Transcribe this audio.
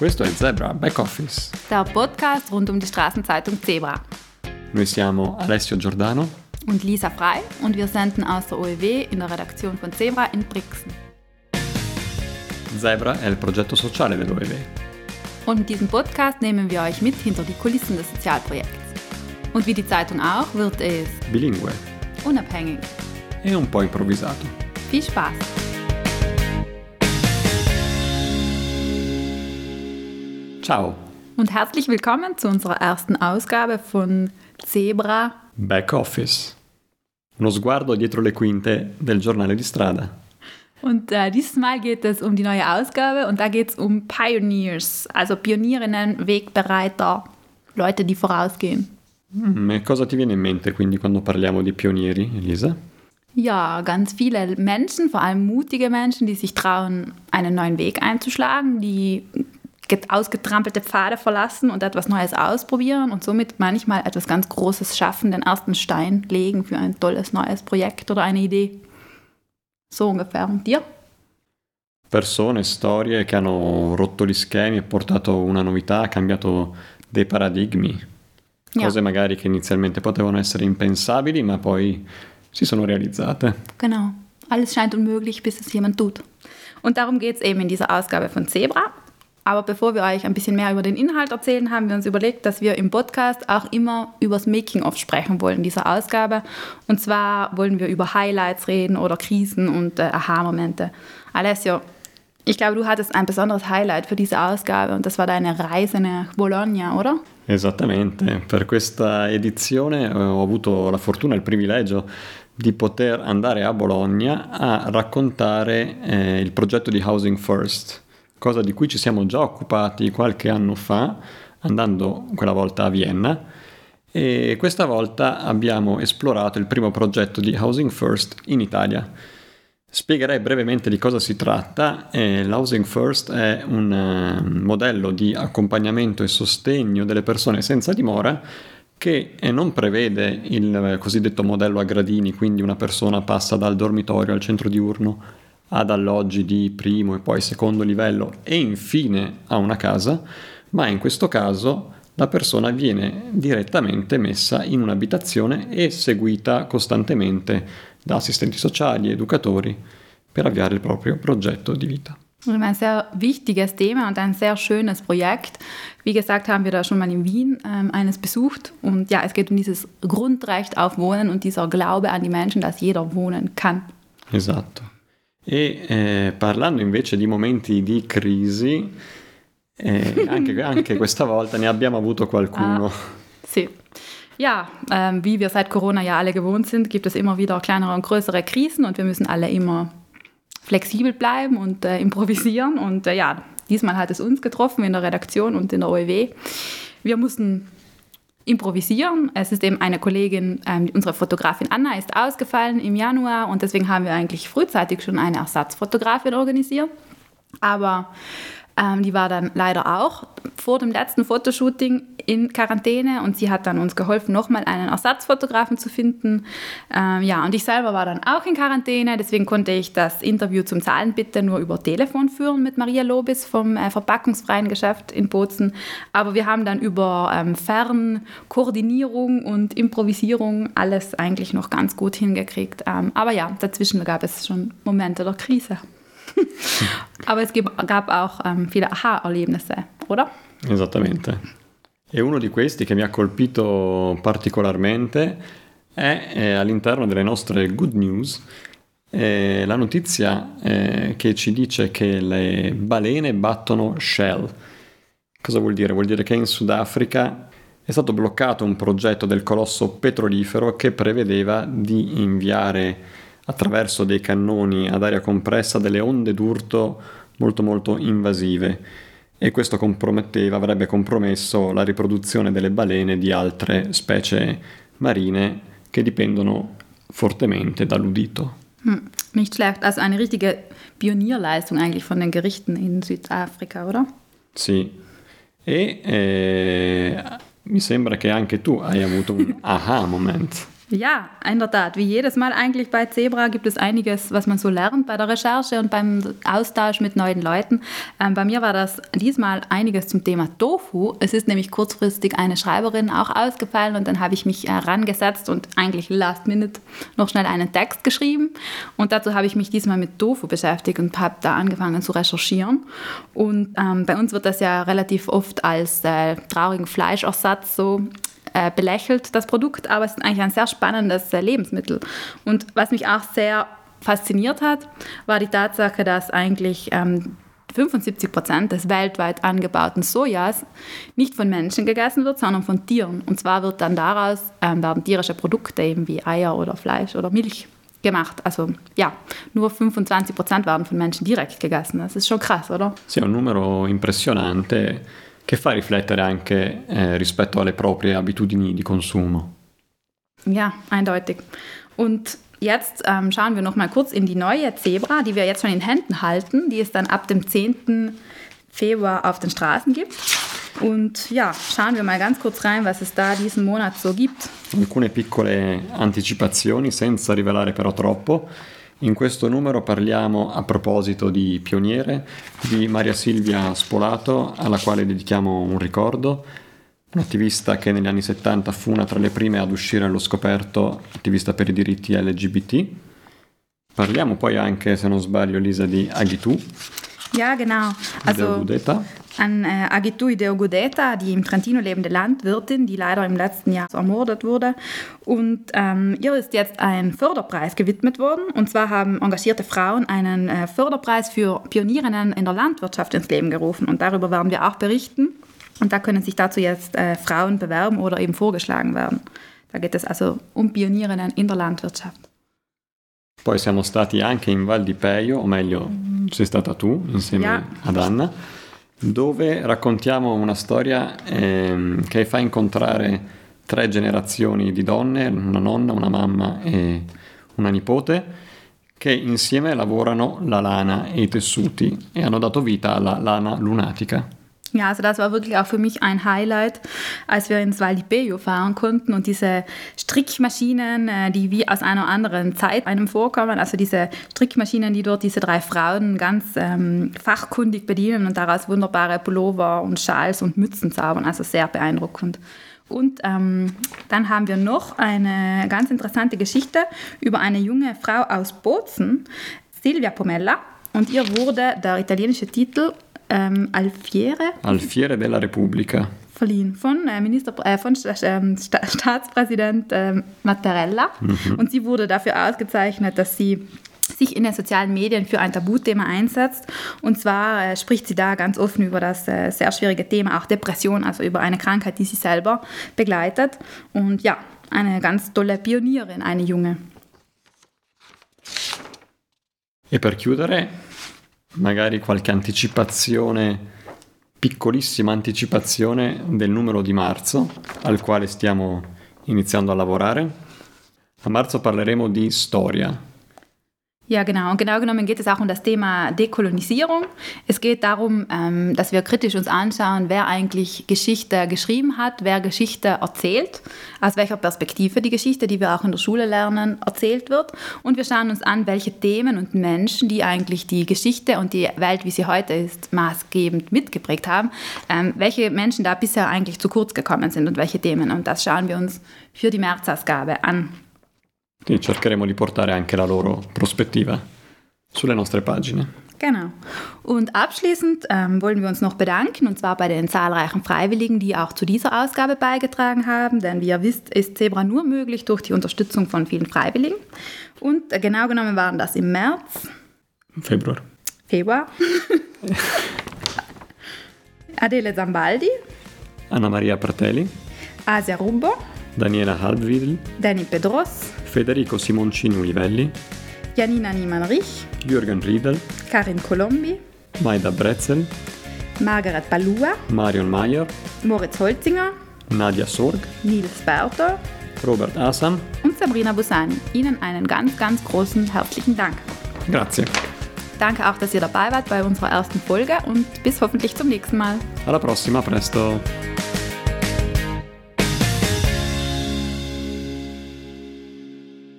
Questo è Zebra Back Office. Der Podcast rund um die Straßenzeitung Zebra. Noi siamo Alessio Giordano und Lisa Frei und wir senden aus der OEW in der Redaktion von Zebra in Brixen. Zebra è il progetto sociale dell'OEW. Und in diesem Podcast nehmen wir euch mit hinter die Kulissen des Sozialprojekts. Und wie die Zeitung auch, wird es bilingue, unabhängig e un po' improvvisato. Viel Spaß! Ciao und herzlich willkommen zu unserer ersten Ausgabe von Zebra Back Office. Uno sguardo dietro le quinte del giornale di strada. Und äh, dieses Mal geht es um die neue Ausgabe und da geht es um Pioneers, also Pionierinnen, Wegbereiter, Leute, die vorausgehen. Mm, e cosa ti viene in mente quindi quando parliamo di pionieri, Elisa? Ja, ganz viele Menschen, vor allem mutige Menschen, die sich trauen, einen neuen Weg einzuschlagen, die ausgetrampelte Pfade verlassen und etwas Neues ausprobieren und somit manchmal etwas ganz Großes schaffen, den ersten Stein legen für ein tolles neues Projekt oder eine Idee. So ungefähr. Und dir? Persone, storie che hanno rotto gli schemi e portato una novità, cambiato dei paradigmi. Cose ja. magari che inizialmente potevano essere impensabili, ma poi si sono realizzate. Genau. Alles scheint unmöglich, bis es jemand tut. Und darum geht es eben in dieser Ausgabe von Zebra. Aber bevor wir euch ein bisschen mehr über den Inhalt erzählen, haben wir uns überlegt, dass wir im Podcast auch immer über das Making-of sprechen wollen, dieser Ausgabe. Und zwar wollen wir über Highlights reden oder Krisen und äh, Aha-Momente. Alessio, ich glaube, du hattest ein besonderes Highlight für diese Ausgabe und das war deine Reise nach Bologna, oder? Esattamente, per questa edizione eh, ho avuto la fortuna e il privilegio di poter andare a Bologna a raccontare eh, il progetto di Housing First cosa di cui ci siamo già occupati qualche anno fa, andando quella volta a Vienna, e questa volta abbiamo esplorato il primo progetto di Housing First in Italia. Spiegherei brevemente di cosa si tratta. Eh, L'Housing First è un uh, modello di accompagnamento e sostegno delle persone senza dimora che eh, non prevede il cosiddetto modello a gradini, quindi una persona passa dal dormitorio al centro diurno ad alloggi di primo e poi secondo livello e infine a una casa, ma in questo caso la persona viene direttamente messa in un'abitazione e seguita costantemente da assistenti sociali, educatori, per avviare il proprio progetto di vita. Ein sehr wichtiges Thema und ein sehr schönes Projekt. Wie gesagt, haben wir da schon mal in Wien ähm, eines besucht. Und ja, es geht um dieses Grundrecht auf Wohnen und dieser Glaube an die Menschen, dass jeder wohnen kann. Esatto. E eh, parlando invece di momenti di crisi, eh, anche, anche, questa volta ne abbiamo avuto qualcuno. Ah, sì. Ja, ähm, wie wir seit Corona ja alle gewohnt sind, gibt es immer wieder kleinere und größere Krisen und wir müssen alle immer flexibel bleiben und äh, improvisieren. Und äh, ja, diesmal hat es uns getroffen in der Redaktion und in der OEW. Wir mussten improvisieren. Es ist eben eine Kollegin, ähm, unsere Fotografin Anna ist ausgefallen im Januar und deswegen haben wir eigentlich frühzeitig schon eine Ersatzfotografin organisiert. Aber ähm, die war dann leider auch vor dem letzten Fotoshooting in Quarantäne und sie hat dann uns geholfen, nochmal einen Ersatzfotografen zu finden. Ähm, ja, und ich selber war dann auch in Quarantäne, deswegen konnte ich das Interview zum Zahlenbitte nur über Telefon führen mit Maria Lobis vom äh, verpackungsfreien Geschäft in Bozen. Aber wir haben dann über ähm, Fernkoordinierung und Improvisierung alles eigentlich noch ganz gut hingekriegt. Ähm, aber ja, dazwischen gab es schon Momente der Krise. Aber es gab auch ähm, viele Aha-Erlebnisse, oder? Esattamente. E uno di questi che mi ha colpito particolarmente è, è all'interno delle nostre good news eh, la notizia eh, che ci dice che le balene battono Shell. Cosa vuol dire? Vuol dire che in Sudafrica è stato bloccato un progetto del colosso petrolifero che prevedeva di inviare attraverso dei cannoni ad aria compressa delle onde d'urto molto molto invasive e questo comprometteva, avrebbe compromesso la riproduzione delle balene di altre specie marine che dipendono fortemente dall'udito. Hm, nicht schlecht, also eine richtige Pionierleistung eigentlich von den Gerichten in Südafrika, oder? Sì, e eh, mi sembra che anche tu hai avuto un aha moment. Ja, in der Tat. Wie jedes Mal eigentlich bei Zebra gibt es einiges, was man so lernt bei der Recherche und beim Austausch mit neuen Leuten. Ähm, bei mir war das diesmal einiges zum Thema Tofu. Es ist nämlich kurzfristig eine Schreiberin auch ausgefallen und dann habe ich mich herangesetzt und eigentlich last minute noch schnell einen Text geschrieben. Und dazu habe ich mich diesmal mit Tofu beschäftigt und habe da angefangen zu recherchieren. Und ähm, bei uns wird das ja relativ oft als äh, traurigen Fleischersatz so äh, belächelt, das Produkt, aber es ist eigentlich ein sehr spannendes äh, Lebensmittel. Und was mich auch sehr fasziniert hat, war die Tatsache, dass eigentlich ähm, 75 Prozent des weltweit angebauten Sojas nicht von Menschen gegessen wird, sondern von Tieren. Und zwar wird dann daraus ähm, werden tierische Produkte eben wie Eier oder Fleisch oder Milch gemacht. Also ja, nur 25 Prozent werden von Menschen direkt gegessen. Das ist schon krass, oder? Sì, un numero impressionante che fa riflettere anche eh, rispetto alle proprie abitudini di consumo. Ja, eindeutig. Und jetzt ähm, schauen wir noch mal kurz in die neue Zebra, die wir jetzt schon in Händen halten, die es dann ab dem 10. Februar auf den Straßen gibt. Und ja, schauen wir mal ganz kurz rein, was es da diesen Monat so gibt. Alcune piccole anticipazioni, senza rivelare però troppo. In questo numero parliamo a proposito di Pioniere, di Maria Silvia Spolato, alla quale dedichiamo un ricordo, un'attivista che negli anni 70 fu una tra le prime ad uscire allo scoperto, attivista per i diritti LGBT. Parliamo poi anche, se non sbaglio, Lisa, di Aghitu. Ja, genau. Also an äh, Agitu Ideogudeta, die im Trentino lebende Landwirtin, die leider im letzten Jahr ermordet wurde. Und ähm, ihr ist jetzt ein Förderpreis gewidmet worden. Und zwar haben engagierte Frauen einen äh, Förderpreis für Pionierinnen in der Landwirtschaft ins Leben gerufen. Und darüber werden wir auch berichten. Und da können sich dazu jetzt äh, Frauen bewerben oder eben vorgeschlagen werden. Da geht es also um Pionierinnen in der Landwirtschaft. Poi siamo stati anche in Val di Peio, o meglio, sei stata tu insieme ja. ad Anna. Dove raccontiamo una storia ehm, che fa incontrare tre generazioni di donne, una nonna, una mamma e una nipote, che insieme lavorano la lana e i tessuti e hanno dato vita alla lana lunatica. Ja, also das war wirklich auch für mich ein Highlight, als wir ins Val di Peio fahren konnten und diese Strickmaschinen, äh, die wie aus einer anderen Zeit einem vorkommen, also diese Strickmaschinen, die dort diese drei Frauen ganz ähm, fachkundig bedienen und daraus wunderbare Pullover und Schals und Mützen zaubern, also sehr beeindruckend. Und ähm, dann haben wir noch eine ganz interessante Geschichte über eine junge Frau aus Bozen, Silvia Pomella. Und ihr wurde der italienische Titel ähm, Alfiere. Alfiere della Repubblica. Verliehen von, äh, Minister, äh, von äh, Sta Staatspräsident äh, Mattarella. Mhm. Und sie wurde dafür ausgezeichnet, dass sie sich in den sozialen Medien für ein Tabuthema einsetzt. Und zwar äh, spricht sie da ganz offen über das äh, sehr schwierige Thema, auch Depression, also über eine Krankheit, die sie selber begleitet. Und ja, eine ganz tolle Pionierin, eine junge. E per chiudere, magari qualche anticipazione, piccolissima anticipazione del numero di marzo al quale stiamo iniziando a lavorare. A marzo parleremo di storia, Ja, genau. Und genau genommen geht es auch um das Thema Dekolonisierung. Es geht darum, ähm, dass wir kritisch uns anschauen, wer eigentlich Geschichte geschrieben hat, wer Geschichte erzählt, aus welcher Perspektive die Geschichte, die wir auch in der Schule lernen, erzählt wird. Und wir schauen uns an, welche Themen und Menschen, die eigentlich die Geschichte und die Welt, wie sie heute ist, maßgebend mitgeprägt haben, ähm, welche Menschen da bisher eigentlich zu kurz gekommen sind und welche Themen. Und das schauen wir uns für die Märzausgabe an. E cercheremo di portare anche la loro prospettiva sulle nostre pagine. Genau. Und abschließend ähm, wollen wir uns noch bedanken, und zwar bei den zahlreichen Freiwilligen, die auch zu dieser Ausgabe beigetragen haben. Denn wie ihr wisst, ist Zebra nur möglich durch die Unterstützung von vielen Freiwilligen. Und äh, genau genommen waren das im März. Februar. Februar. Adele Zambaldi. Anna Maria Pratelli. Asia Rumbo. Daniela Halbwidl. Danny Pedros. Federico Simoncini Ulivelli, Janina Niemann-Rich, Jürgen Riedel, Karin Colombi, Maida Bretzel, Margaret Balua, Marion Mayer, Moritz Holzinger, Nadia Sorg, Nils Berto, Robert Asam und Sabrina Busani. Ihnen einen ganz, ganz großen herzlichen Dank. Grazie. Danke auch, dass ihr dabei wart bei unserer ersten Folge und bis hoffentlich zum nächsten Mal. Alla prossima, presto.